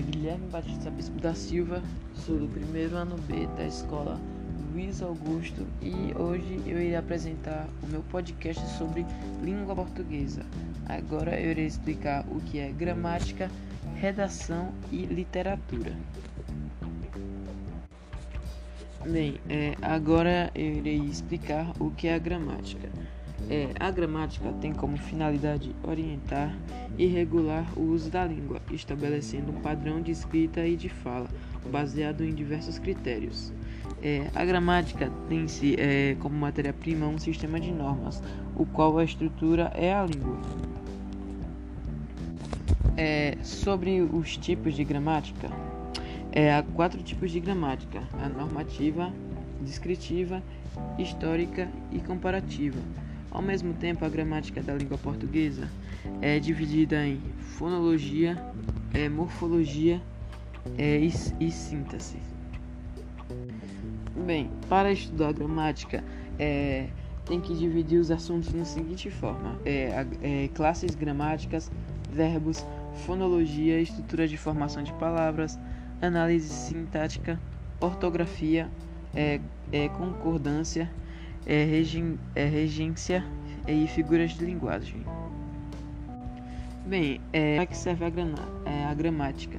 é Guilherme Batista Bispo da Silva, sou do primeiro ano B da escola Luiz Augusto e hoje eu irei apresentar o meu podcast sobre língua portuguesa. Agora eu irei explicar o que é gramática, redação e literatura. Bem, é, agora eu irei explicar o que é a gramática. É, a gramática tem como finalidade orientar e regular o uso da língua, estabelecendo um padrão de escrita e de fala, baseado em diversos critérios. É, a gramática tem-se é, como matéria-prima um sistema de normas, o qual a estrutura é a língua. É, sobre os tipos de gramática, é, há quatro tipos de gramática: a normativa, descritiva, histórica e comparativa. Ao mesmo tempo, a gramática da língua portuguesa é dividida em fonologia, é, morfologia é, e, e síntese. Bem, para estudar gramática, é, tem que dividir os assuntos da seguinte forma: é, é, classes gramáticas, verbos, fonologia, estrutura de formação de palavras, análise sintática, ortografia, é, concordância, é, regi é, regência e figuras de linguagem. Bem, é, para que serve a, é, a gramática?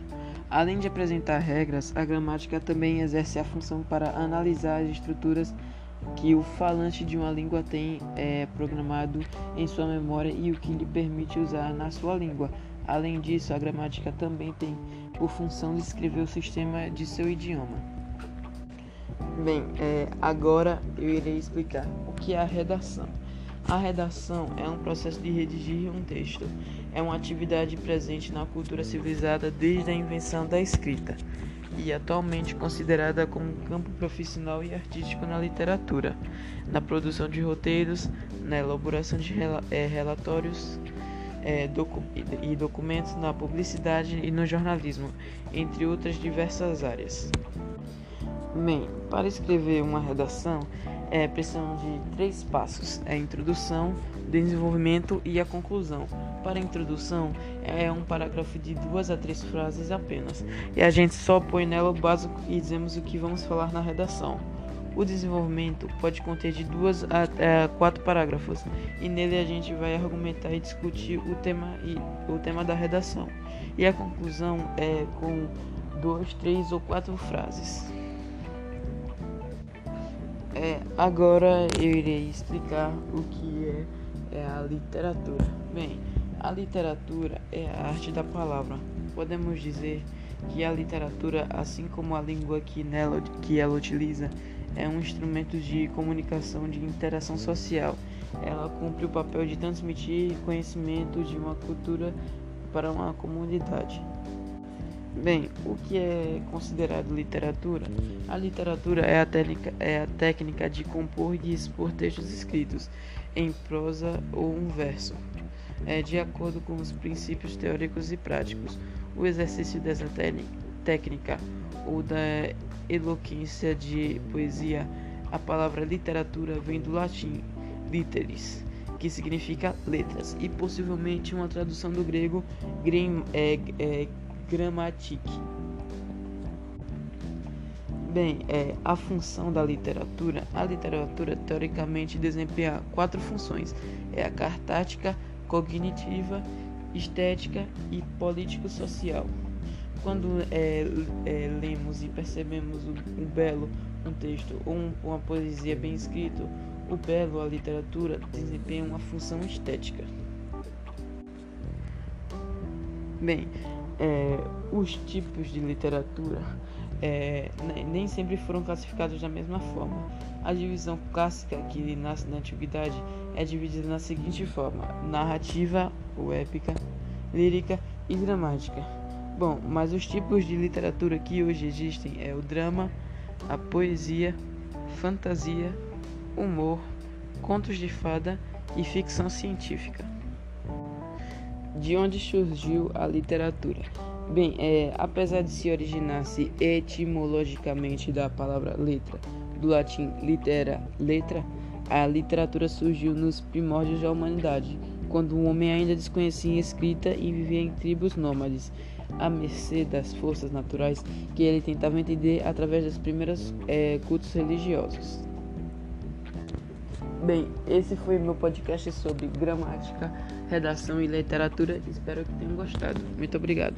Além de apresentar regras, a gramática também exerce a função para analisar as estruturas que o falante de uma língua tem é, programado em sua memória e o que lhe permite usar na sua língua. Além disso, a gramática também tem por função descrever o sistema de seu idioma. Bem, é, agora eu irei explicar o que é a redação. A redação é um processo de redigir um texto. É uma atividade presente na cultura civilizada desde a invenção da escrita e atualmente considerada como um campo profissional e artístico na literatura, na produção de roteiros, na elaboração de rel é, relatórios é, docu e documentos, na publicidade e no jornalismo, entre outras diversas áreas. Bem, para escrever uma redação, é, precisamos de três passos: é a introdução, desenvolvimento e a conclusão. Para a introdução, é um parágrafo de duas a três frases apenas, e a gente só põe nela o básico e dizemos o que vamos falar na redação. O desenvolvimento pode conter de duas a, a quatro parágrafos, e nele a gente vai argumentar e discutir o tema, e, o tema da redação. E a conclusão é com duas, três ou quatro frases. É, agora eu irei explicar o que é, é, a literatura. Bem, a literatura é a arte da palavra. Podemos dizer que a literatura, assim como a língua que, nela, que ela utiliza, é um instrumento de comunicação, de interação social. Ela cumpre o papel de transmitir conhecimento de uma cultura para uma comunidade. Bem, o que é considerado literatura? A literatura é a técnica, é a técnica de compor e expor textos escritos em prosa ou um verso, é, de acordo com os princípios teóricos e práticos. O exercício dessa técnica ou da eloquência de poesia, a palavra literatura vem do latim literis, que significa letras, e possivelmente uma tradução do grego grem, é, é, Gramatique. Bem, é, a função da literatura. A literatura teoricamente desempenha quatro funções: é a cartática, cognitiva, estética e político-social. Quando é, é, lemos e percebemos o, belo, um texto ou um, uma poesia bem escrito, o belo, a literatura, desempenha uma função estética. Bem, é, os tipos de literatura é, nem sempre foram classificados da mesma forma. A divisão clássica que nasce na antiguidade é dividida na seguinte forma: narrativa ou épica, lírica e dramática. Bom, mas os tipos de literatura que hoje existem é o drama, a poesia, fantasia, humor, contos de fada e ficção científica. De onde surgiu a literatura? Bem, é, apesar de se originar-se etimologicamente da palavra letra, do latim litera, letra, a literatura surgiu nos primórdios da humanidade, quando o homem ainda desconhecia escrita e vivia em tribos nômades. à mercê das forças naturais que ele tentava entender através dos primeiros é, cultos religiosos. Bem, esse foi meu podcast sobre gramática, redação e literatura. Espero que tenham gostado. Muito obrigado.